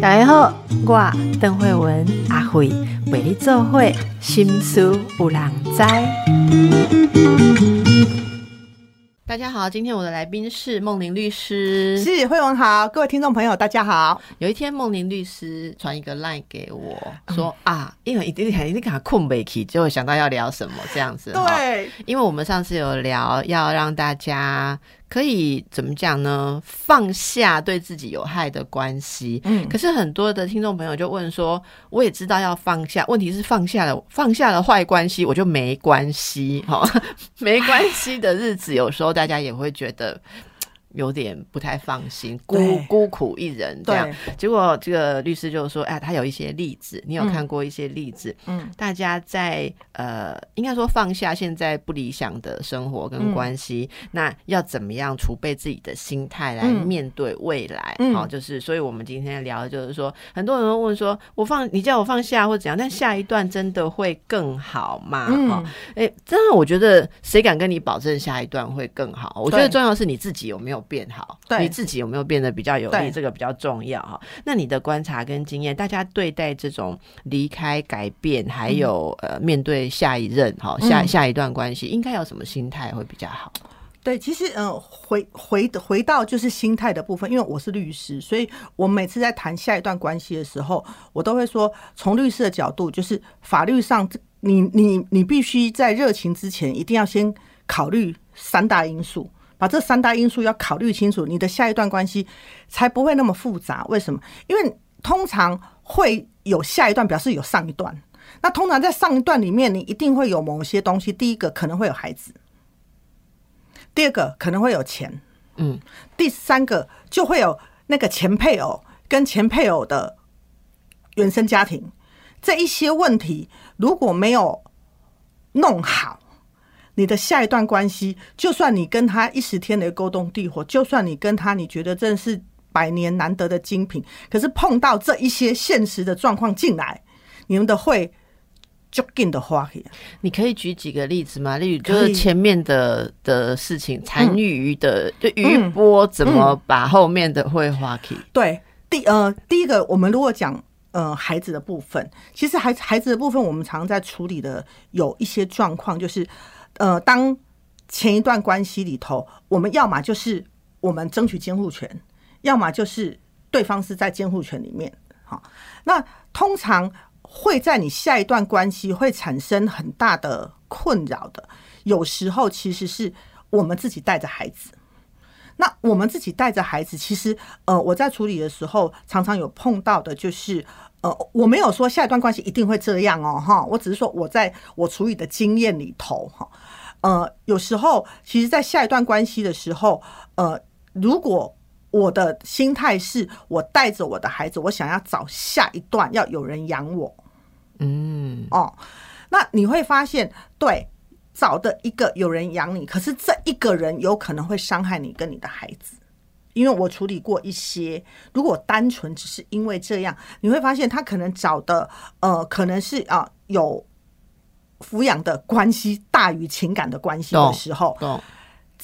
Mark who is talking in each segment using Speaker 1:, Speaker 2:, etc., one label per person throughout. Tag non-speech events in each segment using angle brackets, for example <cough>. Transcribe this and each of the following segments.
Speaker 1: 大家好，我邓慧文阿慧为你做会心思有人知。大家好，今天我的来宾是梦玲律师。
Speaker 2: 是慧文好，各位听众朋友大家好。
Speaker 1: 有一天梦玲律师传一个 line 给我说啊，因为一定一定给他困不起，就会想到要聊什么这样子。
Speaker 2: 对，
Speaker 1: 因为我们上次有聊要让大家。可以怎么讲呢？放下对自己有害的关系。嗯，可是很多的听众朋友就问说，我也知道要放下，问题是放下了放下了坏关系，我就没关系。哈，<laughs> 没关系的日子，有时候大家也会觉得。有点不太放心，孤孤苦一人这样。结果这个律师就说：“哎，他有一些例子，你有看过一些例子？嗯，大家在呃，应该说放下现在不理想的生活跟关系，那要怎么样储备自己的心态来面对未来？好，就是，所以我们今天聊的就是说，很多人都问说，我放你叫我放下或怎样，但下一段真的会更好吗？哈，哎，真的，我觉得谁敢跟你保证下一段会更好？我觉得重要是你自己有没有。变好，你自己有没有变得比较有利？这个比较重要哈。那你的观察跟经验，大家对待这种离开、改变，还有呃面对下一任哈下下一段关系，应该有什么心态会比较好？
Speaker 2: 对，其实嗯，回回回到就是心态的部分，因为我是律师，所以我每次在谈下一段关系的时候，我都会说，从律师的角度，就是法律上，你你你必须在热情之前，一定要先考虑三大因素。把这三大因素要考虑清楚，你的下一段关系才不会那么复杂。为什么？因为通常会有下一段，表示有上一段。那通常在上一段里面，你一定会有某些东西。第一个可能会有孩子，第二个可能会有钱，嗯，第三个就会有那个前配偶跟前配偶的原生家庭这一些问题，如果没有弄好。你的下一段关系，就算你跟他一时天雷勾动地火，就算你跟他你觉得真是百年难得的精品，可是碰到这一些现实的状况进来，你们的会就更的花去。
Speaker 1: 你可以举几个例子吗？例如就是前面的的事情，残余的就余波怎么把后面的会花去？
Speaker 2: 对，第呃第一个，我们如果讲呃孩子的部分，其实孩孩子的部分，我们常在处理的有一些状况，就是。呃，当前一段关系里头，我们要么就是我们争取监护权，要么就是对方是在监护权里面。好，那通常会在你下一段关系会产生很大的困扰的。有时候其实是我们自己带着孩子，那我们自己带着孩子，其实呃，我在处理的时候常常有碰到的就是，呃，我没有说下一段关系一定会这样哦，哈，我只是说我在我处理的经验里头，哈。呃，有时候其实，在下一段关系的时候，呃，如果我的心态是我带着我的孩子，我想要找下一段要有人养我，嗯，哦，那你会发现，对，找的一个有人养你，可是这一个人有可能会伤害你跟你的孩子，因为我处理过一些，如果单纯只是因为这样，你会发现他可能找的，呃，可能是啊有。抚养的关系大于情感的关系的时候，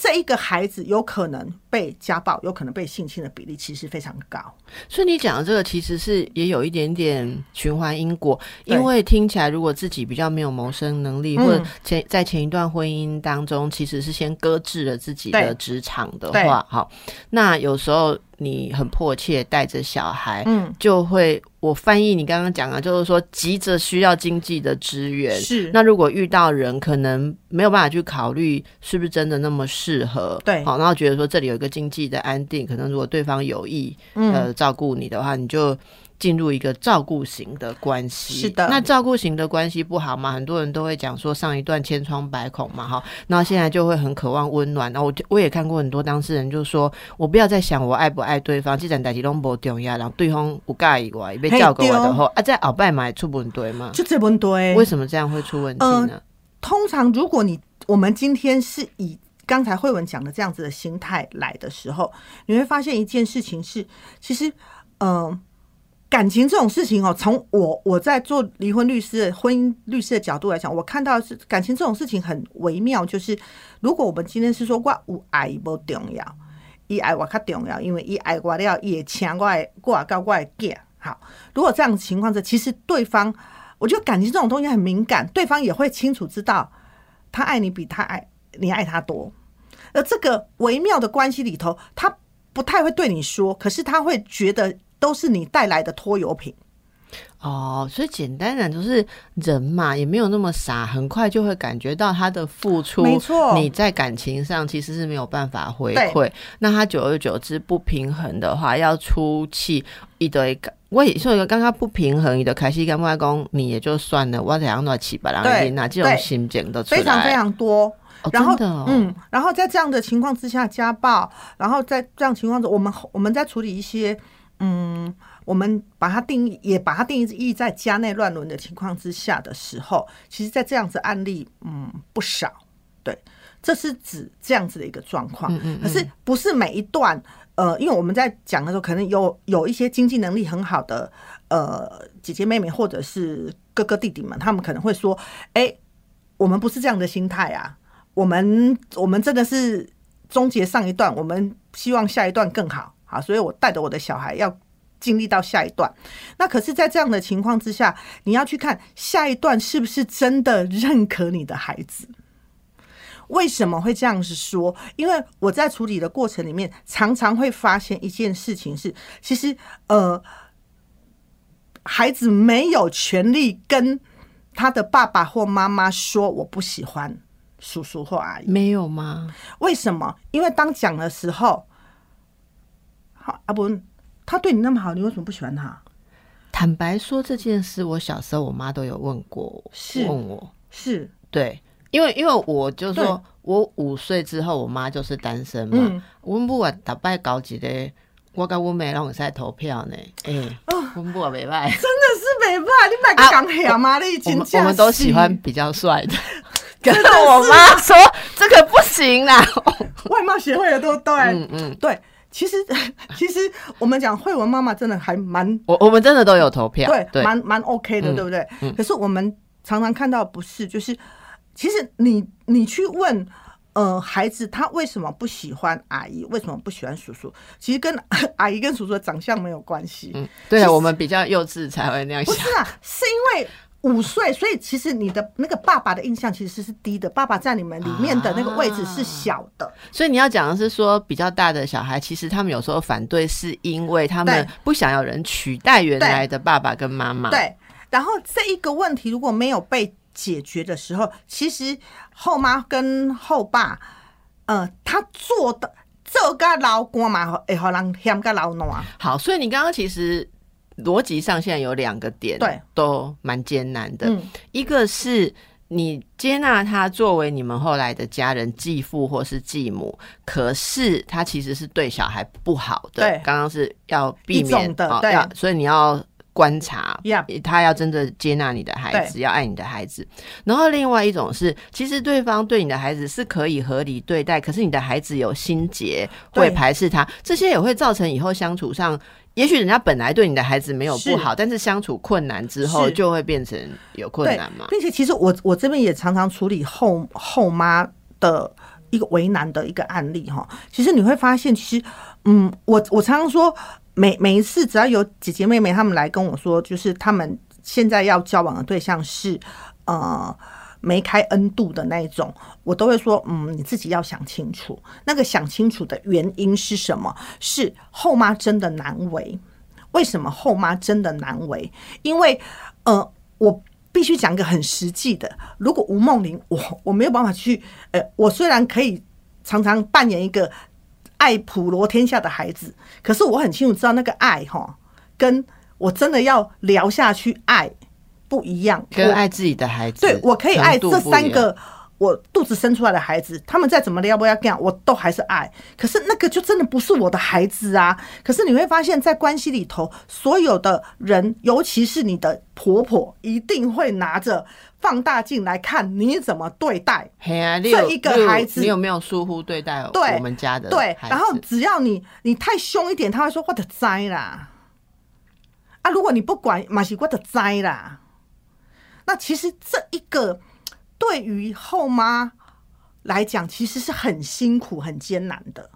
Speaker 2: 这一个孩子有可能被家暴，有可能被性侵的比例其实非常高。
Speaker 1: 所以你讲的这个其实是也有一点点循环因果，因为听起来如果自己比较没有谋生能力，或者前在前一段婚姻当中其实是先搁置了自己的职场的话，好，那有时候。你很迫切带着小孩，嗯，就会我翻译你刚刚讲啊，就是说急着需要经济的支援。
Speaker 2: 是，
Speaker 1: 那如果遇到人，可能没有办法去考虑是不是真的那么适合。
Speaker 2: 对，
Speaker 1: 好，然后觉得说这里有一个经济的安定，可能如果对方有意呃照顾你的话，你就。进入一个照顾型的关系，
Speaker 2: 是的。
Speaker 1: 那照顾型的关系不好嘛？很多人都会讲说上一段千疮百孔嘛，哈。那现在就会很渴望温暖。然后我我也看过很多当事人就说，我不要再想我爱不爱对方，既然代志拢无重要，然后对方不介意我，被照顾我的后啊，在鳌拜买出问题吗？
Speaker 2: 就这问题，
Speaker 1: 为什么这样会出问题呢？
Speaker 2: 通常如果你我们今天是以刚才慧文讲的这样子的心态来的时候，你会发现一件事情是，其实嗯。感情这种事情哦，从我我在做离婚律师、婚姻律师的角度来讲，我看到是感情这种事情很微妙。就是如果我们今天是说“我无爱不重要”，伊爱我较重要，因为伊爱我了，也请我来过来到我来嫁。好，如果这样的情况下，其实对方，我觉得感情这种东西很敏感，对方也会清楚知道，他爱你比他爱你爱他多。而这个微妙的关系里头，他不太会对你说，可是他会觉得都是你带来的拖油瓶。
Speaker 1: 哦，所以简单讲就是人嘛，也没有那么傻，很快就会感觉到他的付出。
Speaker 2: 没错，
Speaker 1: 你在感情上其实是没有办法回馈，那他久而久之不平衡的话，要出气一堆。我也说一个刚刚不平衡，你的凯西跟外公你也就算了，我怎样乱七八糟的，那这种心情都
Speaker 2: 非常非常多。然后
Speaker 1: 嗯，
Speaker 2: 然后在这样的情况之下家暴，然后在这样情况中，我们我们在处理一些嗯。我们把它定义，也把它定义义在家内乱伦的情况之下的时候，其实，在这样子案例，嗯，不少。对，这是指这样子的一个状况。嗯嗯。可是不是每一段，呃，因为我们在讲的时候，可能有有一些经济能力很好的呃姐姐妹妹或者是哥哥弟弟们，他们可能会说：“哎，我们不是这样的心态啊，我们我们真的是终结上一段，我们希望下一段更好。好，所以我带着我的小孩要。”经历到下一段，那可是，在这样的情况之下，你要去看下一段是不是真的认可你的孩子？为什么会这样子说？因为我在处理的过程里面，常常会发现一件事情是，其实呃，孩子没有权利跟他的爸爸或妈妈说我不喜欢叔叔或阿姨，
Speaker 1: 没有吗？
Speaker 2: 为什么？因为当讲的时候，好阿伯。他对你那么好，你为什么不喜欢他？
Speaker 1: 坦白说这件事，我小时候我妈都有问过，
Speaker 2: 是
Speaker 1: 问我，
Speaker 2: 是
Speaker 1: 对，因为因为我就说我五岁之后，我妈就是单身嘛。我不管打败高级的，我跟我妹拢在投票呢。哎，我不管没败，
Speaker 2: 真的是没败。你买个港黑吗？你已经
Speaker 1: 我们都喜欢比较帅的。跟我妈说这个不行啦，
Speaker 2: 外貌协会的都对，嗯嗯，对。其实，<laughs> 其实我们讲慧文妈妈真的还蛮，
Speaker 1: 我我们真的都有投票，
Speaker 2: 对，蛮蛮 OK 的，对不对？可是我们常常看到不是，就是其实你你去问呃孩子他为什么不喜欢阿姨，为什么不喜欢叔叔，其实跟 <laughs> 阿姨跟叔叔的长相没有关系。嗯，
Speaker 1: 对啊，我们比较幼稚才会那样想。
Speaker 2: 不是啊，是因为。五岁，所以其实你的那个爸爸的印象其实是低的，爸爸在你们里面的那个位置是小的。
Speaker 1: 所以你要讲的是说，比较大的小孩，其实他们有时候反对，是因为他们不想要人取代原来的爸爸跟妈妈。
Speaker 2: 对。然后这一个问题如果没有被解决的时候，其实后妈跟后爸，呃，他做的这个老公嘛，会好人嫌个老暖。
Speaker 1: 好，所以你刚刚其实。逻辑上现在有两个点，
Speaker 2: 对，
Speaker 1: 都蛮艰难的。一个是你接纳他作为你们后来的家人、继父或是继母，可是他其实是对小孩不好的。
Speaker 2: 对，
Speaker 1: 刚刚是要避免
Speaker 2: 的，对，
Speaker 1: 所以你要观察，他要真的接纳你的孩子，要爱你的孩子。然后另外一种是，其实对方对你的孩子是可以合理对待，可是你的孩子有心结，会排斥他，这些也会造成以后相处上。也许人家本来对你的孩子没有不好，但是相处困难之后就会变成有困难嘛。
Speaker 2: 并且，其实我我这边也常常处理后后妈的一个为难的一个案例哈。其实你会发现，其实嗯，我我常常说，每每一次只要有姐姐妹妹他们来跟我说，就是他们现在要交往的对象是呃。没开 N 度的那一种，我都会说，嗯，你自己要想清楚。那个想清楚的原因是什么？是后妈真的难为？为什么后妈真的难为？因为，呃，我必须讲一个很实际的。如果吴梦玲，我我没有办法去，呃，我虽然可以常常扮演一个爱普罗天下的孩子，可是我很清楚知道那个爱哈，跟我真的要聊下去爱。不一样，
Speaker 1: 跟爱自己的孩子，
Speaker 2: 对我可以爱这三个我肚子生出来的孩子，他们再怎么撩不要干，我都还是爱。可是那个就真的不是我的孩子啊！可是你会发现在关系里头，所有的人，尤其是你的婆婆，一定会拿着放大镜来看你怎么对待这一个孩子。
Speaker 1: 你有没有疏忽对待我们家的？
Speaker 2: 对，然后只要你你太凶一点，他会说我的灾啦！啊，如果你不管，马西我的灾啦！那其实这一个对于后妈来讲，其实是很辛苦、很艰难的。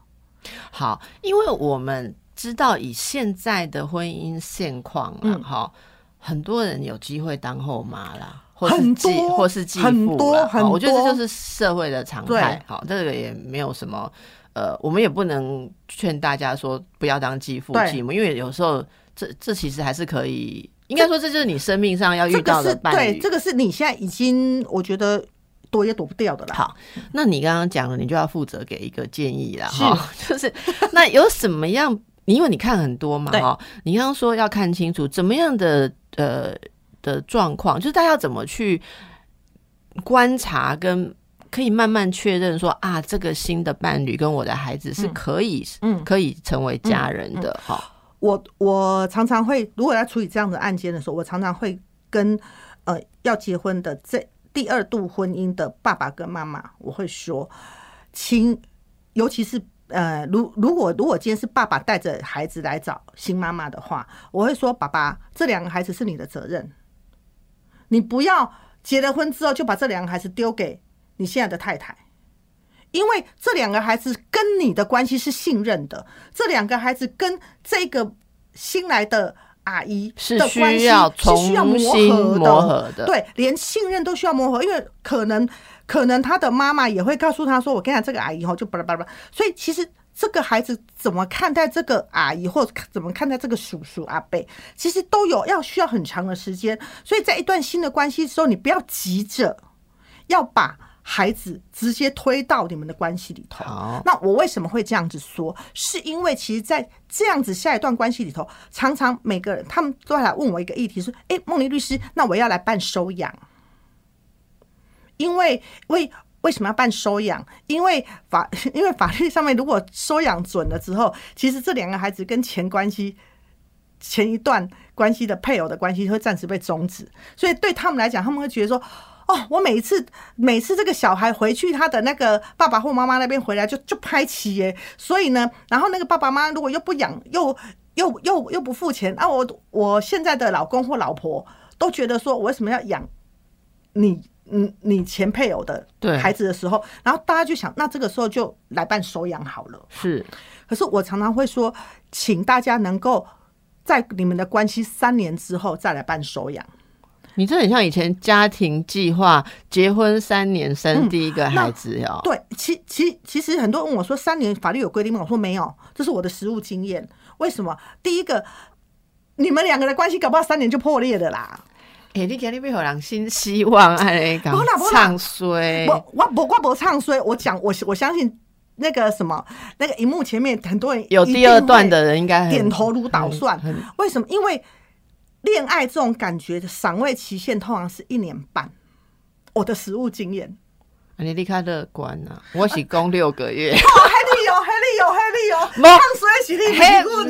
Speaker 1: 好，因为我们知道以现在的婚姻现况啊，哈，很多人有机会当后妈啦，或是继或是继父了，我觉得这就是社会的常态。好，这个也没有什么，呃，我们也不能劝大家说不要当继父继母，因为有时候这这其实还是可以，应该说这就是你生命上要遇到的伴
Speaker 2: 侣。对，这个是你现在已经，我觉得。躲也躲不掉的了。
Speaker 1: 好，那你刚刚讲了，你就要负责给一个建议了哈。<laughs> 就是那有什么样？因为你看很多嘛哈。你刚刚说要看清楚怎么样的呃的状况，就是大家要怎么去观察，跟可以慢慢确认说啊，这个新的伴侣跟我的孩子是可以嗯可以成为家人的哈。
Speaker 2: 我我常常会，如果要处理这样的案件的时候，我常常会跟呃要结婚的这。第二度婚姻的爸爸跟妈妈，我会说，请，尤其是呃，如如果如果今天是爸爸带着孩子来找新妈妈的话，我会说，爸爸，这两个孩子是你的责任，你不要结了婚之后就把这两个孩子丢给你现在的太太，因为这两个孩子跟你的关系是信任的，这两个孩子跟这个新来的。阿姨
Speaker 1: 是
Speaker 2: 需要是需要
Speaker 1: 磨合的，
Speaker 2: 对，连信任都需要磨合，因为可能可能他的妈妈也会告诉他说：“我跟你讲，这个阿姨后就巴拉巴拉。”所以其实这个孩子怎么看待这个阿姨，或者怎么看待这个叔叔阿伯，其实都有要需要很长的时间。所以在一段新的关系的时候，你不要急着要把。孩子直接推到你们的关系里头。那我为什么会这样子说？是因为其实，在这样子下一段关系里头，常常每个人他们都来问我一个议题，说：“哎，梦玲律师，那我要来办收养，因为为为什么要办收养？因为法 <laughs> 因为法律上面，如果收养准了之后，其实这两个孩子跟前关系前一段关系的配偶的关系会暂时被终止，所以对他们来讲，他们会觉得说。”哦，我每次每次这个小孩回去，他的那个爸爸或妈妈那边回来就就拍齐耶，所以呢，然后那个爸爸妈妈如果又不养，又又又又不付钱，那我我现在的老公或老婆都觉得说，我为什么要养你？嗯，你前配偶的孩子的时候，然后大家就想，那这个时候就来办收养好了。
Speaker 1: 是，
Speaker 2: 可是我常常会说，请大家能够在你们的关系三年之后再来办收养。
Speaker 1: 你这很像以前家庭计划，结婚三年生第一个孩子哟。
Speaker 2: 对，其其其实很多人问我说，三年法律有规定吗？我说没有，这是我的实务经验。为什么？第一个，你们两个的关系搞不好三年就破裂的啦。
Speaker 1: 哎，你今天别有人新希望哎，讲唱衰。
Speaker 2: 我我我我不唱衰，我讲我我相信那个什么，那个荧幕前面很多人
Speaker 1: 有第二段的人应该
Speaker 2: 点头如捣蒜。为什么？因为。恋爱这种感觉的赏味期限通常是一年半，我的实务经验。
Speaker 1: 你离开乐观啊，我是讲六个月。<laughs>
Speaker 2: 有，还你有，还你有，放水是你结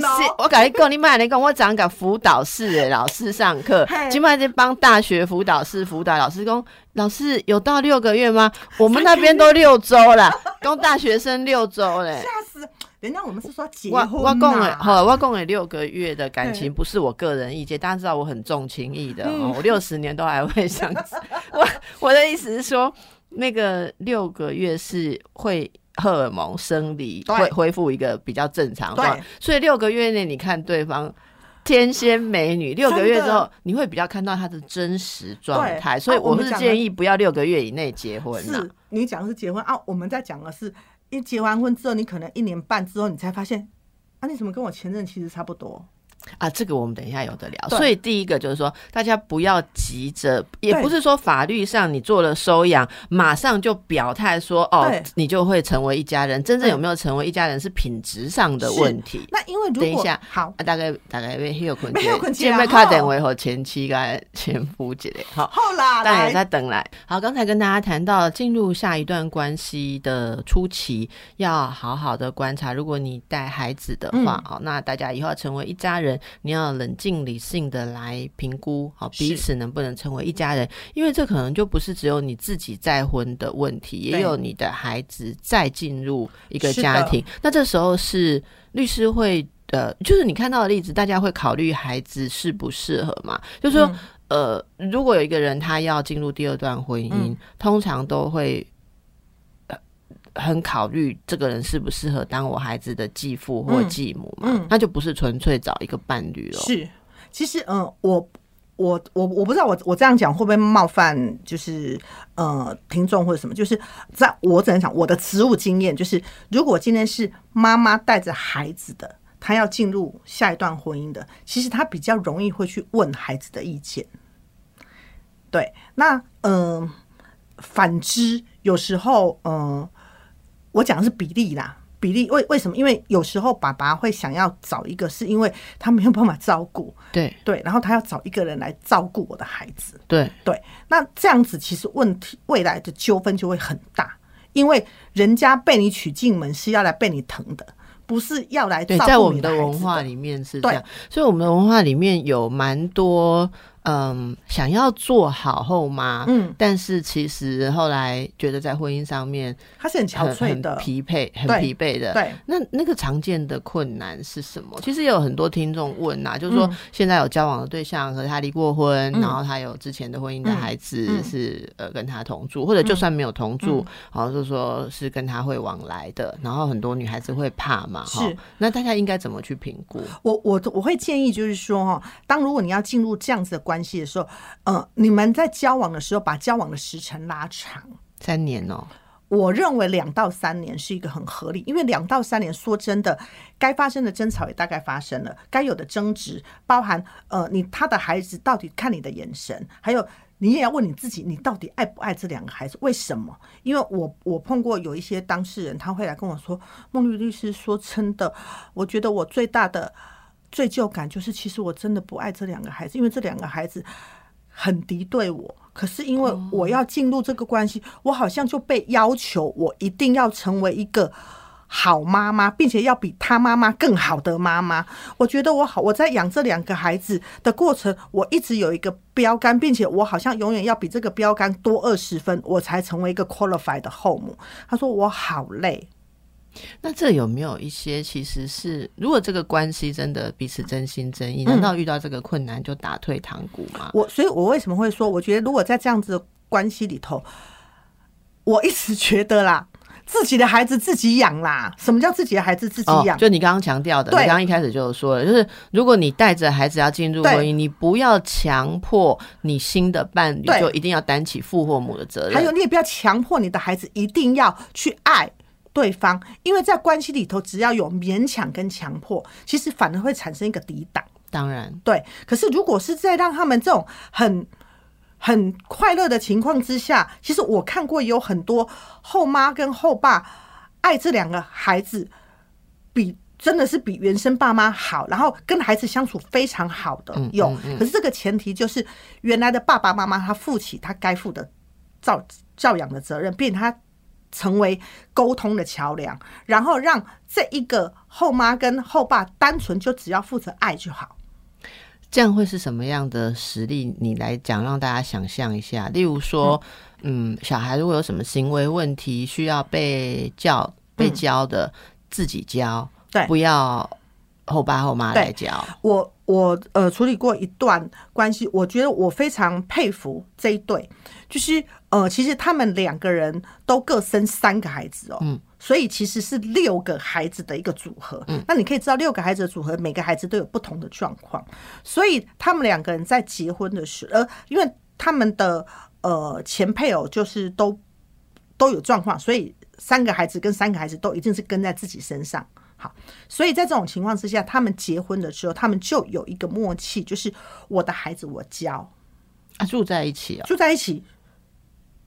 Speaker 1: 哦。我跟你讲，你买你讲，我讲个辅导室的老师上课，今晚在帮大学辅导室辅导老师讲，老师有到六个月吗？我们那边都六周了，<laughs> 供大学生六周嘞。
Speaker 2: 吓死！人家我们是说结婚我我
Speaker 1: 讲了，好，我讲了六个月的感情，不是我个人意见，大家知道我很重情义的，我六十年都还会想。<laughs> 我我的意思是说，那个六个月是会荷尔蒙生理会恢复一个比较正常状，所以六个月内你看对方天仙美女，六个月之后你会比较看到她的真实状态，所以我是建议不要六个月以内结婚。
Speaker 2: 是你讲的是结婚啊，我们在讲的是。你结完婚之后，你可能一年半之后，你才发现，啊，你怎么跟我前任其实差不多？
Speaker 1: 啊，这个我们等一下有的聊。所以第一个就是说，大家不要急着，也不是说法律上你做了收养，马上就表态说哦，你就会成为一家人。真正有没有成为一家人，是品质上的问题。
Speaker 2: 那因为如果
Speaker 1: 等一下，
Speaker 2: 好，
Speaker 1: 大概大概没有困
Speaker 2: 没有困
Speaker 1: 见面卡等为和前妻跟前夫之类。好，
Speaker 2: 好啦，
Speaker 1: 大家在等来。好，刚才跟大家谈到进入下一段关系的初期，要好好的观察。如果你带孩子的话，好，那大家以后要成为一家人。你要冷静理性的来评估，好彼此能不能成为一家人？因为这可能就不是只有你自己再婚的问题，也有你的孩子再进入一个家庭。那这时候是律师会呃，就是你看到的例子，大家会考虑孩子适不适合嘛？就是说，呃，如果有一个人他要进入第二段婚姻，通常都会。很考虑这个人适不适合当我孩子的继父或继母嘛，那就不是纯粹找一个伴侣了。
Speaker 2: 是，其实嗯，我我我我不知道我我这样讲会不会冒犯，就是呃听众或者什么，就是在我只能讲我的职务经验，就是如果今天是妈妈带着孩子的，她要进入下一段婚姻的，其实她比较容易会去问孩子的意见。对，那嗯，反之有时候嗯。我讲的是比例啦，比例为为什么？因为有时候爸爸会想要找一个，是因为他没有办法照顾，
Speaker 1: 对
Speaker 2: 对，然后他要找一个人来照顾我的孩子，
Speaker 1: 对
Speaker 2: 对。那这样子其实问题未来的纠纷就会很大，因为人家被你娶进门是要来被你疼的，不是要来照顾
Speaker 1: 在我们的文化里面是这样，所以我们的文化里面有蛮多。嗯，想要做好后妈，嗯，但是其实后来觉得在婚姻上面，
Speaker 2: 他是很憔悴的，
Speaker 1: 疲惫，很疲惫的。
Speaker 2: 对，
Speaker 1: 那那个常见的困难是什么？其实也有很多听众问呐，就是说现在有交往的对象，和他离过婚，然后他有之前的婚姻的孩子是呃跟他同住，或者就算没有同住，然后就说是跟他会往来的，然后很多女孩子会怕嘛，
Speaker 2: 是。
Speaker 1: 那大家应该怎么去评估？
Speaker 2: 我我我会建议就是说哈，当如果你要进入这样子的关。关系的时候，呃，你们在交往的时候，把交往的时程拉长
Speaker 1: 三年哦。
Speaker 2: 我认为两到三年是一个很合理，因为两到三年，说真的，该发生的争吵也大概发生了，该有的争执，包含呃，你他的孩子到底看你的眼神，还有你也要问你自己，你到底爱不爱这两个孩子？为什么？因为我我碰过有一些当事人，他会来跟我说，孟律律师说真的，我觉得我最大的。罪疚感就是，其实我真的不爱这两个孩子，因为这两个孩子很敌对我。可是因为我要进入这个关系，我好像就被要求我一定要成为一个好妈妈，并且要比他妈妈更好的妈妈。我觉得我好，我在养这两个孩子的过程，我一直有一个标杆，并且我好像永远要比这个标杆多二十分，我才成为一个 qualified 的后母。他说我好累。
Speaker 1: 那这有没有一些其实是，如果这个关系真的彼此真心真意，难道遇到这个困难就打退堂鼓吗？
Speaker 2: 我所以，我为什么会说，我觉得如果在这样子的关系里头，我一直觉得啦，自己的孩子自己养啦。什么叫自己的孩子自己养？
Speaker 1: 就你刚刚强调的，你刚刚一开始就说了，就是如果你带着孩子要进入婚姻，你不要强迫你新的伴侣就一定要担起父或母的责任，
Speaker 2: 还有你也不要强迫你的孩子一定要去爱。对方，因为在关系里头，只要有勉强跟强迫，其实反而会产生一个抵挡。
Speaker 1: 当然，
Speaker 2: 对。可是如果是在让他们这种很很快乐的情况之下，其实我看过有很多后妈跟后爸爱这两个孩子，比真的是比原生爸妈好，然后跟孩子相处非常好的有。可是这个前提就是原来的爸爸妈妈他负起他该负的照教养的责任，并且他。成为沟通的桥梁，然后让这一个后妈跟后爸单纯就只要负责爱就好。
Speaker 1: 这样会是什么样的实力？你来讲，让大家想象一下。例如说，嗯，小孩如果有什么行为问题需要被教、被教的，自己教，
Speaker 2: 对，
Speaker 1: 不要后爸后妈来教。
Speaker 2: 我我呃处理过一段关系，我觉得我非常佩服这一对，就是。呃，其实他们两个人都各生三个孩子哦，嗯，所以其实是六个孩子的一个组合。嗯，那你可以知道，六个孩子的组合，每个孩子都有不同的状况，所以他们两个人在结婚的时，呃，因为他们的呃前配偶就是都都有状况，所以三个孩子跟三个孩子都一定是跟在自己身上。好，所以在这种情况之下，他们结婚的时候，他们就有一个默契，就是我的孩子我教
Speaker 1: 啊，住在一起啊，
Speaker 2: 住在一起。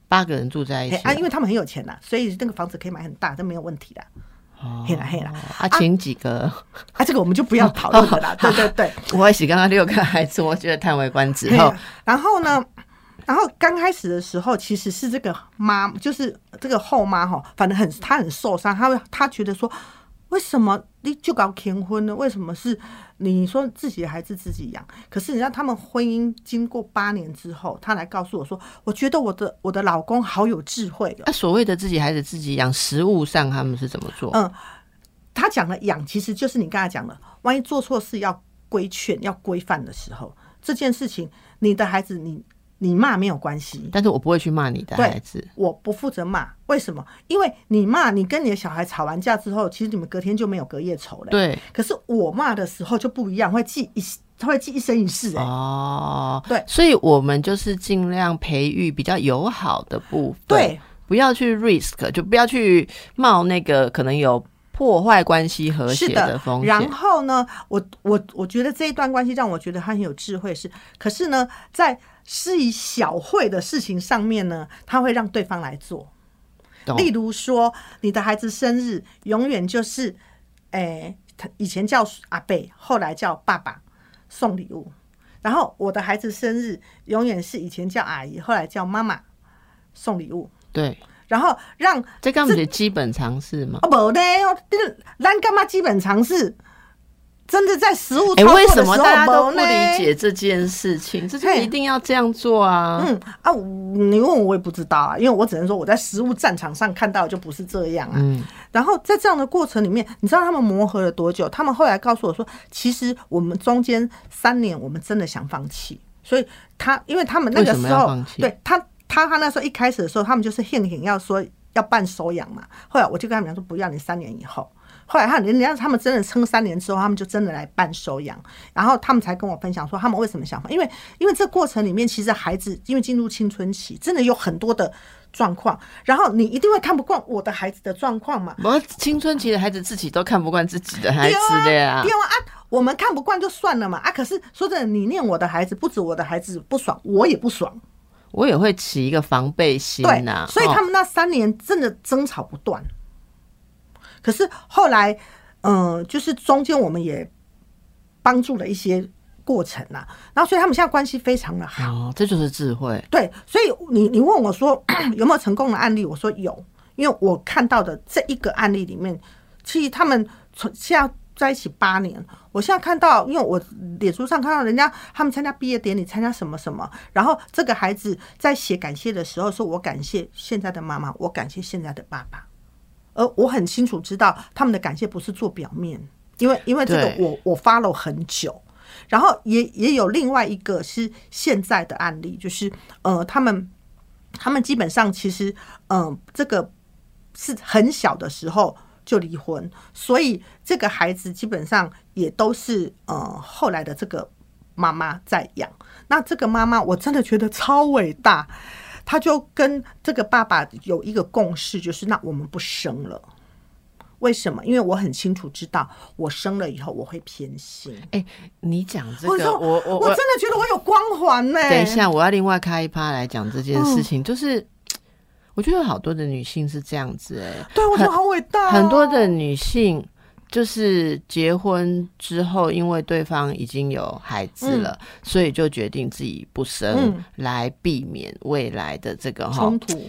Speaker 1: 八个人住在一起
Speaker 2: 啊，因为他们很有钱呐，所以那个房子可以买很大，这没有问题的。黑了黑了
Speaker 1: 啊，请几个
Speaker 2: 啊，这个我们就不要讨论了。<laughs> 对对对，<laughs>
Speaker 1: 我也是刚刚六个孩子，我觉得叹为观止。
Speaker 2: 然后呢，然后刚开始的时候，其实是这个妈，就是这个后妈哈，反正很她很受伤，她会她觉得说。为什么你就搞结婚呢？为什么是你说自己的孩子自己养？可是你让他们婚姻经过八年之后，他来告诉我说：“我觉得我的我的老公好有智慧。”
Speaker 1: 那所谓的自己孩子自己养，食物上他们是怎么做？
Speaker 2: 嗯，他讲的养其实就是你刚才讲的，万一做错事要规劝、要规范的时候，这件事情你的孩子你你骂没有关系，
Speaker 1: 但是我不会去骂你的孩子，
Speaker 2: 我不负责骂。为什么？因为你骂你跟你的小孩吵完架之后，其实你们隔天就没有隔夜仇了。
Speaker 1: 对。
Speaker 2: 可是我骂的时候就不一样，会记一，他会记一生一世。
Speaker 1: 哦，
Speaker 2: 对。
Speaker 1: 所以我们就是尽量培育比较友好的部分，
Speaker 2: 对，
Speaker 1: 不要去 risk，就不要去冒那个可能有破坏关系和谐的风险。
Speaker 2: 然后呢，我我我觉得这一段关系让我觉得他很有智慧，是，可是呢，在。是以小会的事情上面呢，他会让对方来做。例如说，你的孩子生日永远就是，诶，他以前叫阿贝，后来叫爸爸送礼物。然后我的孩子生日永远是以前叫阿姨，后来叫妈妈送礼物。
Speaker 1: 对。
Speaker 2: 然后让
Speaker 1: 这干嘛是基本常识吗？
Speaker 2: 哦，不的哦，咱干嘛基本常识？真的在食物操
Speaker 1: 作的时候，大家都不理解这件事情，这就一定要这样做啊！
Speaker 2: 嗯啊，你问我我也不知道啊，因为我只能说我在食物战场上看到就不是这样啊。嗯，然后在这样的过程里面，你知道他们磨合了多久？他们后来告诉我说，其实我们中间三年，我们真的想放弃。所以他，因为他们那个时候，对他，他他那时候一开始的时候，他们就是很很要说要办收养嘛。后来我就跟他们讲说，不要，你三年以后。后来他人家他们真的撑三年之后，他们就真的来办收养，然后他们才跟我分享说他们为什么想因为因为这过程里面其实孩子因为进入青春期，真的有很多的状况，然后你一定会看不惯我的孩子的状况嘛。
Speaker 1: 我青春期的孩子自己都看不惯自己的孩子的呀。
Speaker 2: 对啊，我们看不惯就算了嘛啊！可是说真的，你念我的孩子，不止我的孩子不爽，我也不爽，
Speaker 1: 我也会起一个防备心呐。
Speaker 2: 所以他们那三年真的争吵不断。可是后来，嗯，就是中间我们也帮助了一些过程呐，然后所以他们现在关系非常的好，
Speaker 1: 这就是智慧。
Speaker 2: 对，所以你你问我说 <clears throat> 有没有成功的案例，我说有，因为我看到的这一个案例里面，其实他们从现在在一起八年，我现在看到，因为我脸书上看到人家他们参加毕业典礼，参加什么什么，然后这个孩子在写感谢的时候说：“我感谢现在的妈妈，我感谢现在的爸爸。”而我很清楚知道他们的感谢不是做表面，因为因为这个我我发了很久，然后也也有另外一个是现在的案例，就是呃他们他们基本上其实嗯这个是很小的时候就离婚，所以这个孩子基本上也都是呃后来的这个妈妈在养。那这个妈妈我真的觉得超伟大。他就跟这个爸爸有一个共识，就是那我们不生了。为什么？因为我很清楚知道，我生了以后我会偏心。
Speaker 1: 哎，你讲这个，我我
Speaker 2: 我真的觉得我有光环呢。
Speaker 1: 等一下，我要另外开一趴来讲这件事情。就是我觉得好多的女性是这样子，哎，
Speaker 2: 对我觉得好伟大。
Speaker 1: 很多的女性。就是结婚之后，因为对方已经有孩子了，所以就决定自己不生，来避免未来的这个
Speaker 2: 冲突。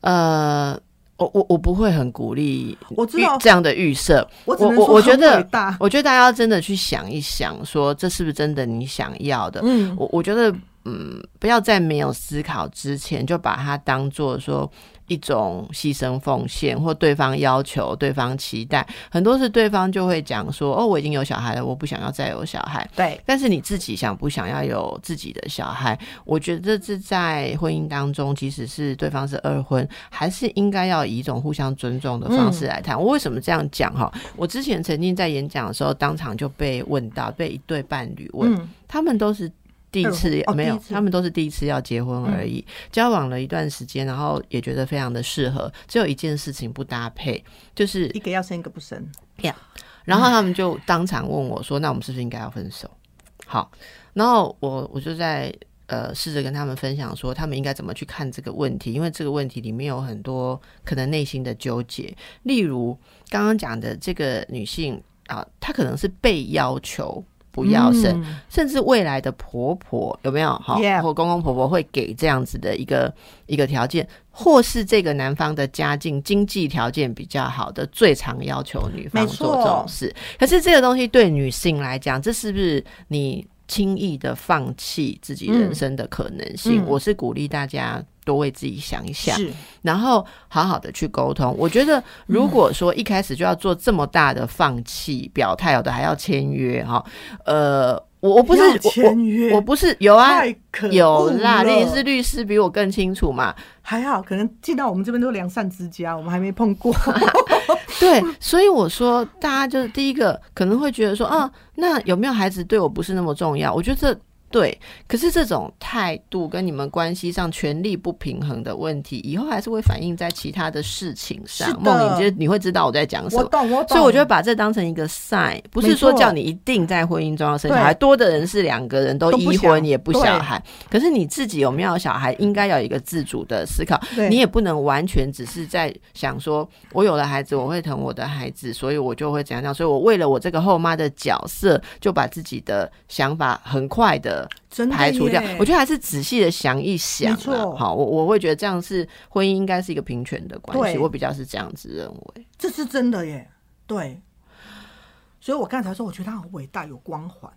Speaker 1: 呃，我我我不会很鼓励，
Speaker 2: 我知道
Speaker 1: 这样的预设。
Speaker 2: 我我
Speaker 1: 我觉得，我觉得大家真的去想一想，说这是不是真的你想要的？嗯，我我觉得，嗯，不要在没有思考之前就把它当做说。一种牺牲奉献，或对方要求、对方期待，很多是对方就会讲说：“哦，我已经有小孩了，我不想要再有小孩。”
Speaker 2: 对。
Speaker 1: 但是你自己想不想要有自己的小孩？我觉得这在婚姻当中，即使是对方是二婚，还是应该要以一种互相尊重的方式来谈。我为什么这样讲？哈，我之前曾经在演讲的时候，当场就被问到，被一对伴侣问，他们都是。第一次没有，他们都是第一次要结婚而已。交往了一段时间，然后也觉得非常的适合，只有一件事情不搭配，就是
Speaker 2: 一个要生一个不生。
Speaker 1: 呀，然后他们就当场问我说：“那我们是不是应该要分手？”好，然后我我就在呃试着跟他们分享说，他们应该怎么去看这个问题，因为这个问题里面有很多可能内心的纠结。例如刚刚讲的这个女性啊，她可能是被要求。不要生，甚至未来的婆婆有没有哈？或公公婆婆会给这样子的一个一个条件，或是这个男方的家境经济条件比较好的，最常要求女方做这种事。可是这个东西对女性来讲，这是不是你轻易的放弃自己人生的可能性？我是鼓励大家。多为自己想一想，然后好好的去沟通。我觉得，如果说一开始就要做这么大的放弃表态，有的还要签约哈，呃，我我不是
Speaker 2: 签约
Speaker 1: 我我不是有啊有啦，
Speaker 2: 那
Speaker 1: 你是律师，比我更清楚嘛。
Speaker 2: 还好，可能进到我们这边都良善之家，我们还没碰过。<laughs>
Speaker 1: 对，所以我说，大家就是第一个可能会觉得说，啊，那有没有孩子对我不是那么重要？我觉得这对，可是这种态度跟你们关系上权力不平衡的问题，以后还是会反映在其他的事情上梦玲，就你会知道我在讲什么。
Speaker 2: 我懂，我懂。
Speaker 1: 所以我就会把这当成一个 sign，不是说叫你一定在婚姻中要生小孩。多的人是两个人都一婚也不小孩，可是你自己有没有小孩，应该要有一个自主的思考。你也不能完全只是在想说，我有了孩子，我会疼我的孩子，所以我就会怎样怎样。所以我为了我这个后妈的角色，就把自己的想法很快的
Speaker 2: 真的
Speaker 1: 排除掉。我觉得还是仔细的想一想好，我我会觉得这样是婚姻应该是一个平权的关系，我比较是这样子认为。
Speaker 2: 这是真的耶，对。所以我刚才说，我觉得他很伟大，有光环。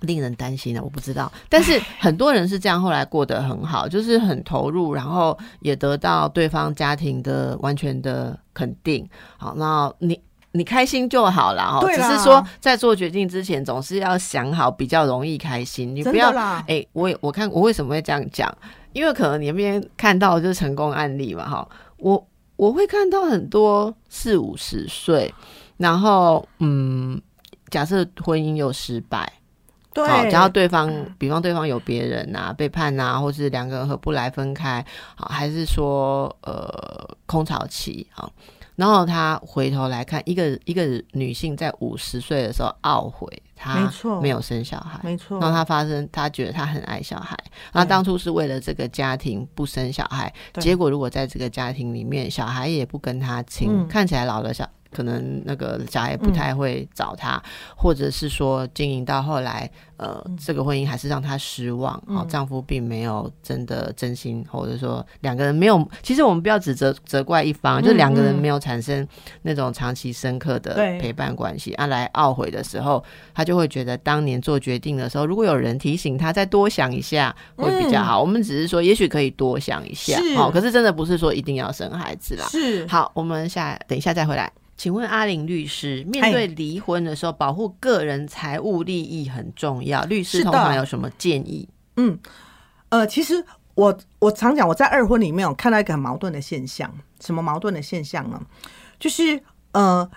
Speaker 1: 令人担心的，我不知道。但是很多人是这样，后来过得很好，<laughs> 就是很投入，然后也得到对方家庭的完全的肯定。好，那你你开心就好了哈。只是说在做决定之前，总是要想好，比较容易开心。你不要哎、我也我看我为什么会这样讲？因为可能你那边看到就是成功案例嘛，哈，我我会看到很多四五十岁，然后嗯，假设婚姻又失败，
Speaker 2: 对，
Speaker 1: 好，然后对方，比方对方有别人啊，背叛啊，或是两个人合不来分开，好，还是说呃空巢期啊，然后他回头来看，一个一个女性在五十岁的时候懊悔，她没有生小孩，
Speaker 2: 没错。
Speaker 1: 然后她发生，她觉得她很爱小孩，然后当初是为了这个家庭不生小孩，结果如果在这个家庭里面，小孩也不跟她亲，
Speaker 2: 嗯
Speaker 1: 看起来老了小。可能那个小孩不太会找她，或者是说经营到后来，呃，这个婚姻还是让她失望。哦，
Speaker 2: 嗯
Speaker 1: 丈夫并没有真的真心，或者说两个人没有。其实我们不要只责责怪一方，
Speaker 2: 嗯
Speaker 1: 就两个人
Speaker 2: 嗯
Speaker 1: 没有产生那种长期深刻的陪伴关系。啊，来懊悔的时候，他就会觉得当年做决定的时候，如果有人提醒他再多想一下，会比较好。我们只是说，也许可以多想一下，
Speaker 2: 是
Speaker 1: 哦，可是真的不是说一定要生孩子啦。
Speaker 2: 是
Speaker 1: 好，我们下等一下再回来。请问阿玲律师，面对离婚的时候，保护个人财务利益很重要，律师通常有什么建议？
Speaker 2: 嗯，呃，其实我我常讲，我在二婚里面我看到一个很矛盾的现象，什么矛盾的现象呢？就是呃，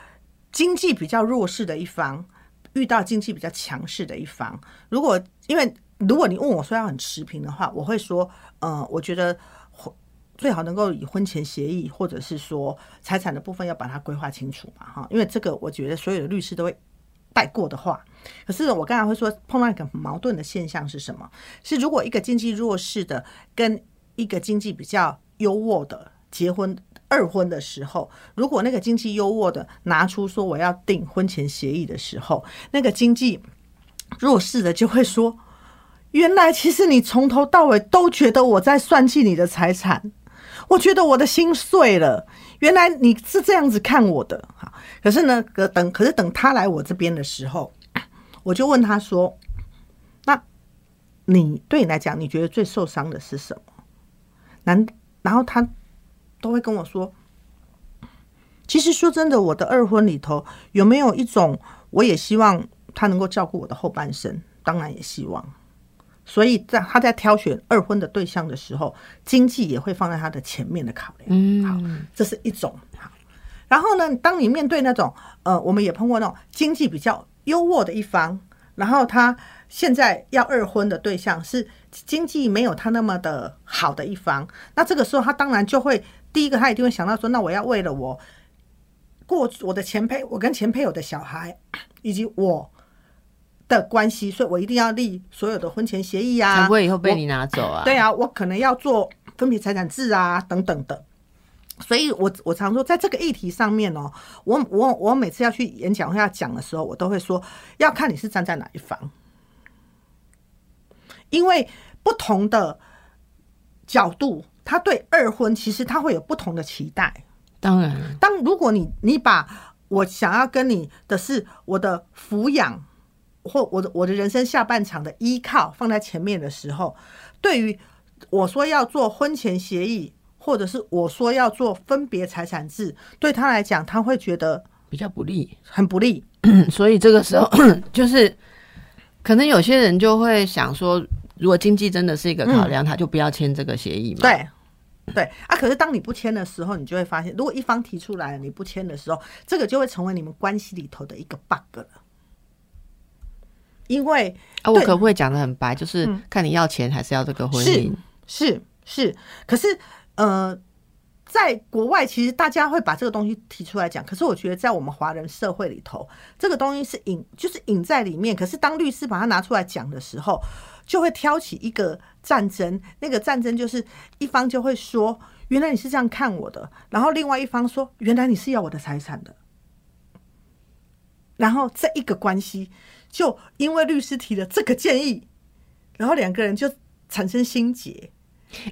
Speaker 2: 经济比较弱势的一方遇到经济比较强势的一方，如果因为如果你问我说要很持平的话，我会说，呃，我觉得最好能够以婚前协议，或者是说财产的部分要把它规划清楚嘛，哈，因为这个我觉得所有的律师都会带过的话。可是我刚才会说碰到一个矛盾的现象是什么？是如果一个经济弱势的跟一个经济比较优渥的结婚二婚的时候，如果那个经济优渥的拿出说我要订婚前协议的时候，那个经济弱势的就会说。原来其实你从头到尾都觉得我在算计你的财产，我觉得我的心碎了。原来你是这样子看我的，哈，可是呢，可等可是等他来我这边的时候，<coughs> 我就问他说：“那你对你来讲，你觉得最受伤的是什么？”难，然后他都会跟我说：“其实说真的，我的二婚里头有没有一种，我也希望他能够照顾我的后半生，当然也希望。”所以在他在挑选二婚的对象的时候，经济也会放在他的前面的考量。
Speaker 1: 嗯，
Speaker 2: 好，这是一种好。然后呢，当你面对那种呃，我们也碰过那种经济比较优渥的一方，然后他现在要二婚的对象是经济没有他那么的好的一方，那这个时候他当然就会第一个他一定会想到说，那我要为了我过我的前配，我跟前配偶的小孩以及我。的关系，所以我一定要立所有的婚前协议啊，
Speaker 1: 才不会以后被你拿走啊。
Speaker 2: 对啊，我可能要做分别财产制啊，等等的。所以我我常说，在这个议题上面哦，我我我每次要去演讲会要讲的时候，我都会说，要看你是站在哪一方，因为不同的角度，他对二婚其实他会有不同的期待。
Speaker 1: 当然，
Speaker 2: 当如果你你把我想要跟你的是我的抚养。或我的我的人生下半场的依靠放在前面的时候，对于我说要做婚前协议，或者是我说要做分别财产制，对他来讲，他会觉得
Speaker 1: 比较不利。
Speaker 2: 很不利。
Speaker 1: 所以这个时候 <clears throat> 就是可能有些人就会想说，如果经济真的是一个考量，他就不要签这个协议嘛。
Speaker 2: 对。对啊，可是当你不签的时候，你就会发现，如果一方提出来你不签的时候，这个就会成为你们关系里头的一个 bug 了。因为
Speaker 1: 啊，我可不可以讲的很白，就是看你要钱还是要这个婚姻？
Speaker 2: 是是，可是呃，在国外其实大家会把这个东西提出来讲，可是我觉得在我们华人社会里头，这个东西是隐，就是隐在里面。可是当律师把它拿出来讲的时候，就会挑起一个战争。那个战争就是一方就会说：“原来你是这样看我的。”然后另外一方说：“原来你是要我的财产的。”然后这一个关系。就因为律师提了这个建议，然后两个人就产生心结。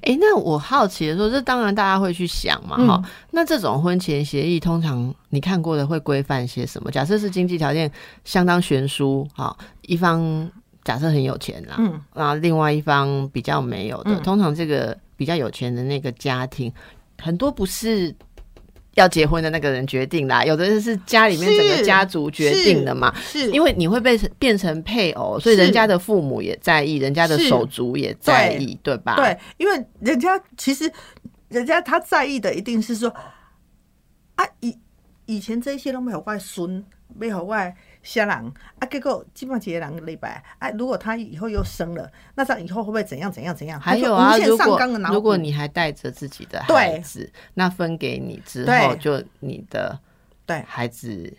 Speaker 1: 哎，那我好奇的说，这当然大家会去想嘛，哈。那这种婚前协议，通常你看过的会规范些什么？假设是经济条件相当悬殊，哈，一方假设很有钱啦，嗯，然后另外一方比较没有的，通常这个比较有钱的那个家庭，很多不是。要结婚的那个人决定啦，有的人是家里面整个家族决定的嘛，
Speaker 2: 是
Speaker 1: 因为你会被变成配偶，所以人家的父母也在意，人家的手足也在意，对吧？
Speaker 2: 对，因为人家其实人家他在意的一定是说，啊以以前这些都没有外孙，没有外。下郎啊，结果基本上几个两个礼拜，哎，如果他以后又生了，那这样以后会不会怎样怎样怎样？
Speaker 1: 还有啊，如果如果你还带着自己的孩子，那分给你之后，就你的
Speaker 2: 对
Speaker 1: 孩子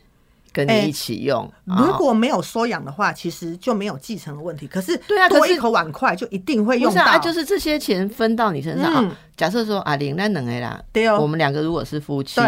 Speaker 1: 跟你一起用。
Speaker 2: 如果没有收养的话，其实就没有继承的问题。可是
Speaker 1: 对啊，
Speaker 2: 多一口碗筷就一定会用到，
Speaker 1: 就是这些钱分到你身上。假设说阿玲那能哎啦，
Speaker 2: 对哦，
Speaker 1: 我们两个如果是夫妻。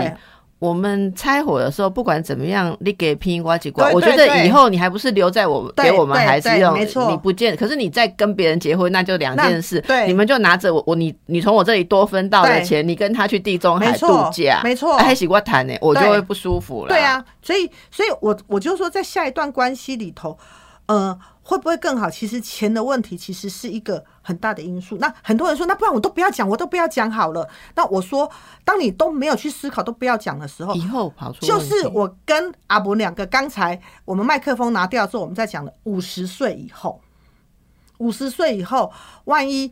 Speaker 1: 我们拆伙的时候，不管怎么样，你给拼瓜几瓜，我觉得以后你还不是留在我给我们孩子用，
Speaker 2: 没错，
Speaker 1: 你不见，可是你再跟别人结婚，那就两件事。
Speaker 2: 对，
Speaker 1: 你们就拿着我我你你从我这里多分到的钱，你跟他去地中海度假，
Speaker 2: 没错，
Speaker 1: 还洗过谈呢，我就会不舒服了。
Speaker 2: 对啊，所以所以我我就说，在下一段关系里头，呃。会不会更好？其实钱的问题其实是一个很大的因素。那很多人说，那不然我都不要讲，我都不要讲好了。那我说，当你都没有去思考，都不要讲的时候，
Speaker 1: 以后跑出
Speaker 2: 就是我跟阿伯两个刚才我们麦克风拿掉之后，我们在讲的五十岁以后，五十岁以后，万一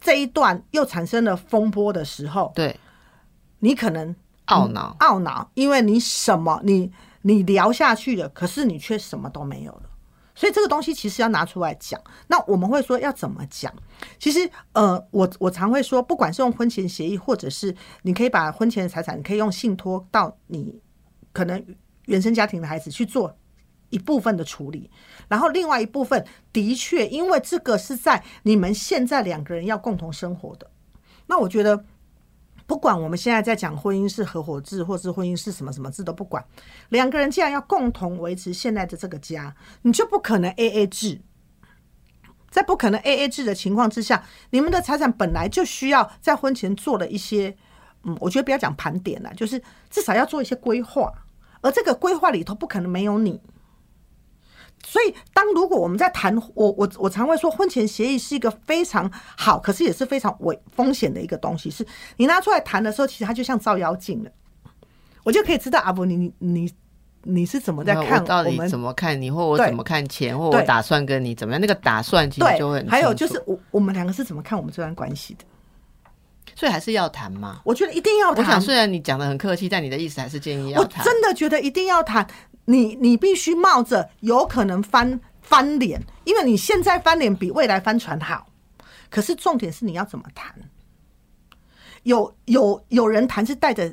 Speaker 2: 这一段又产生了风波的时候，
Speaker 1: 对，
Speaker 2: 你可能
Speaker 1: 懊恼
Speaker 2: 懊恼，因为你什么你你聊下去了，可是你却什么都没有了。所以这个东西其实要拿出来讲。那我们会说要怎么讲？其实，呃，我我常会说，不管是用婚前协议，或者是你可以把婚前的财产，你可以用信托到你可能原生家庭的孩子去做一部分的处理，然后另外一部分的确，因为这个是在你们现在两个人要共同生活的，那我觉得。不管我们现在在讲婚姻是合伙制，或是婚姻是什么什么制都不管，两个人既然要共同维持现在的这个家，你就不可能 A A 制。在不可能 A A 制的情况之下，你们的财产本来就需要在婚前做了一些，嗯，我觉得不要讲盘点了，就是至少要做一些规划，而这个规划里头不可能没有你。所以，当如果我们在谈我我我常会说，婚前协议是一个非常好，可是也是非常危风险的一个东西。是你拿出来谈的时候，其实它就像照妖镜了。我就可以知道阿伯，你你你你是怎么在看我？
Speaker 1: 到底怎么看你，或我怎么看钱，或我打算跟你怎么样？那个打算其实就会
Speaker 2: 还有就是我我们两个是怎么看我们这段关系的？
Speaker 1: 所以还是要谈嘛？
Speaker 2: 我觉得一定要谈。
Speaker 1: 我想虽然你讲的很客气，但你的意思还是建议要谈。
Speaker 2: 我真的觉得一定要谈。你你必须冒着有可能翻翻脸，因为你现在翻脸比未来翻船好。可是重点是你要怎么谈？有有有人谈是带着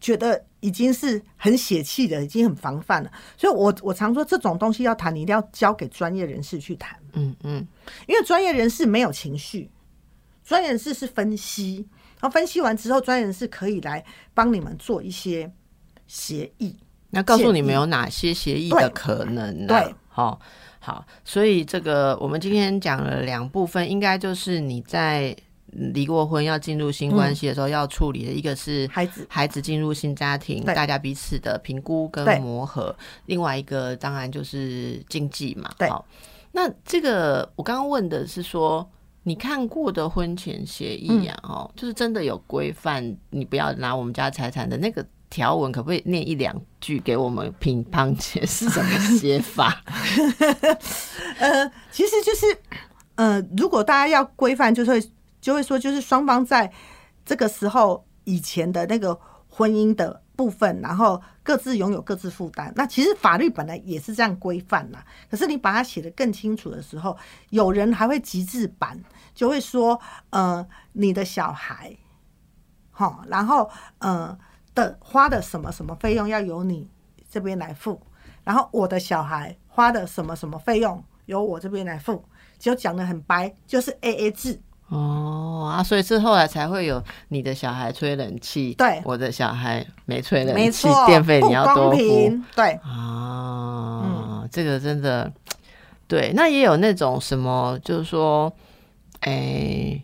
Speaker 2: 觉得已经是很血气的，已经很防范了。所以我我常说这种东西要谈，你一定要交给专业人士去谈。嗯嗯，因为专业人士没有情绪，专业人士是分析，然后分析完之后，专业人士可以来帮你们做一些协议。
Speaker 1: 那告诉你们有哪些协议的可能？
Speaker 2: 对，
Speaker 1: 好，好，所以这个我们今天讲了两部分，应该就是你在离过婚要进入新关系的时候要处理的一个是
Speaker 2: 孩子，
Speaker 1: 孩子进入新家庭，大家彼此的评估跟磨合；另外一个当然就是经济嘛。
Speaker 2: 对，
Speaker 1: 那这个我刚刚问的是说，你看过的婚前协议啊，哦，就是真的有规范，你不要拿我们家财产的那个。条文，可不可以念一两句给我们乒乓解是怎么写法？<laughs>
Speaker 2: 呃，其实就是呃，如果大家要规范，就会就会说，就是双方在这个时候以前的那个婚姻的部分，然后各自拥有各自负担。那其实法律本来也是这样规范啦，可是你把它写得更清楚的时候，有人还会极致版，就会说，呃，你的小孩，好，然后呃的花的什么什么费用要由你这边来付，然后我的小孩花的什么什么费用由我这边来付，就讲得很白，就是 A A 制。
Speaker 1: 哦啊，所以是后来才会有你的小孩吹冷气，
Speaker 2: 对，
Speaker 1: 我的小孩没吹冷
Speaker 2: 没
Speaker 1: 气，
Speaker 2: 错，
Speaker 1: 电费你要多付
Speaker 2: 对，
Speaker 1: 啊。这个真的对，那也有那种什么，就是说，哎，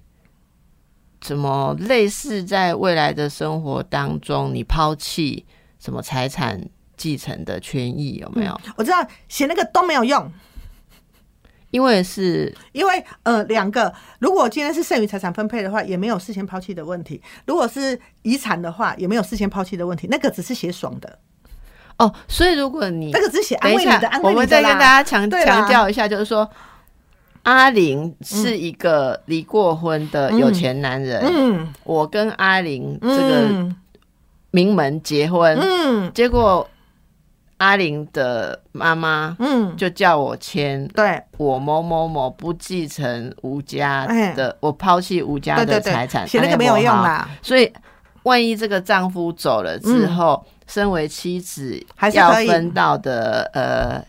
Speaker 1: 什么类似在未来的生活当中，你抛弃什么财产继承的权益有没有？
Speaker 2: 我知道写那个都没有用，
Speaker 1: 因为是
Speaker 2: 因为呃，两个，如果今天是剩余财产分配的话，也没有事先抛弃的问题；如果是遗产的话，也没有事先抛弃的问题。那个只是写爽的，
Speaker 1: 哦，所以如果你
Speaker 2: 那个只是写安慰你的，安，慰
Speaker 1: 我们再跟大家强强调一下，就是说。阿玲是一个离过婚的有钱男人，
Speaker 2: 嗯。
Speaker 1: 我跟阿玲这个
Speaker 2: 嗯。
Speaker 1: 名门结婚，
Speaker 2: 嗯。
Speaker 1: 结果阿玲的妈妈
Speaker 2: 嗯，
Speaker 1: 就叫我签
Speaker 2: 对。
Speaker 1: 我某某某不继承吴家
Speaker 2: 哎
Speaker 1: 的，我抛弃吴家的财产，
Speaker 2: 写那个没有用
Speaker 1: 啦。所以万一这个丈夫走了之后，身为妻子
Speaker 2: 嗯还是
Speaker 1: 要分到的呃是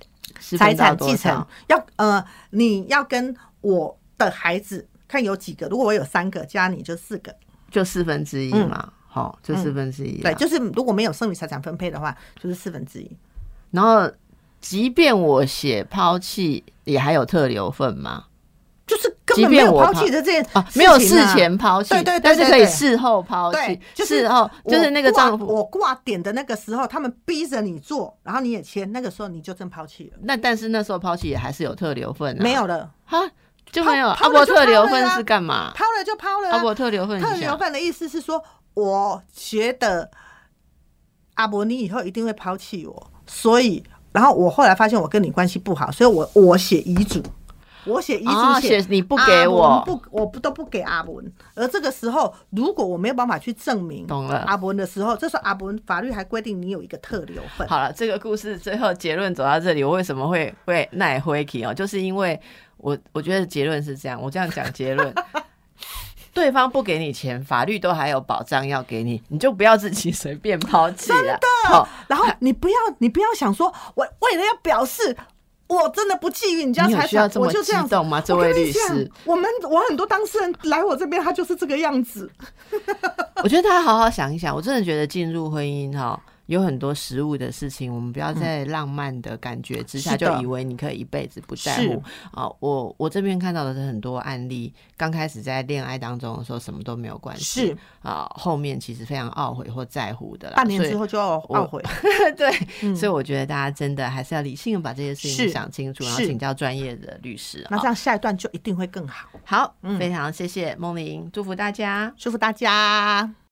Speaker 2: 财产继承？要呃，你要跟我的孩子看有几个，如果我有三个，加你就四个，
Speaker 1: 就四分之一
Speaker 2: 嗯
Speaker 1: 嘛，好、就四分之一、
Speaker 2: 对，就是如果没有剩余财产分配的话，就是四分之一。
Speaker 1: 然后，即便我写抛弃，也还有特留份吗？
Speaker 2: 就是根本没有抛弃的这件
Speaker 1: 啊，没有事前抛弃，
Speaker 2: 对对对
Speaker 1: 但是可以事后抛弃，，
Speaker 2: 就是
Speaker 1: 事后就是那个丈夫。
Speaker 2: 我挂点的那个时候，他们逼着你做，然后你也签，那个时候你就真抛弃了，
Speaker 1: 那但是那时候抛弃也还是有特留份、啊，
Speaker 2: 没有了，
Speaker 1: 哈就没有。阿伯特留份是干嘛？
Speaker 2: 抛了就抛了啊、
Speaker 1: 阿伯特留份
Speaker 2: 特留份的意思是说，我觉得阿伯你以后一定会抛弃我，所以，然后我后来发现我跟你关系不好，所以我我写遗嘱，我写遗
Speaker 1: 哦
Speaker 2: 嘱写
Speaker 1: 写你不给我
Speaker 2: 不，我不都不给阿文。而这个时候，如果我没有办法去证明
Speaker 1: 懂了
Speaker 2: 阿文的时候，这时候阿文法律还规定你有一个特留份。
Speaker 1: 好了，这个故事最后结论走到这里，我为什么会会耐灰体哦？就是因为我我觉得结论是这样，我这样讲结论。<laughs> 对方不给你钱，法律都还有保障要给你，你就不要自己随便抛弃了。真的，好，
Speaker 2: 然后你不要，你不要想说，我为了要表示我真的不觊觎你家财产，我就这样子
Speaker 1: 激动吗这位律师
Speaker 2: 我们我很多当事人来我这边，他就是这个样子。<laughs>
Speaker 1: 我觉得大家好好想一想，我真的觉得进入婚姻哈，有很多食物的事情，我们不要在浪漫的感觉之下就以为你可以一辈子不在乎啊。我我这边看到的是很多案例，刚开始在恋爱当中的时候什么都没有关系，
Speaker 2: 是
Speaker 1: 啊，后面其实非常懊悔或在乎的啦。
Speaker 2: 半年之后就要懊悔。<laughs>
Speaker 1: 对，
Speaker 2: 嗯
Speaker 1: 所以我觉得大家真的还是要理性的把这些事情想清楚，然后请教专业的律师。
Speaker 2: 那这样下一段就一定会更好。
Speaker 1: 好，
Speaker 2: 嗯
Speaker 1: 非常谢谢梦玲，祝福大家。
Speaker 2: 祝福大家。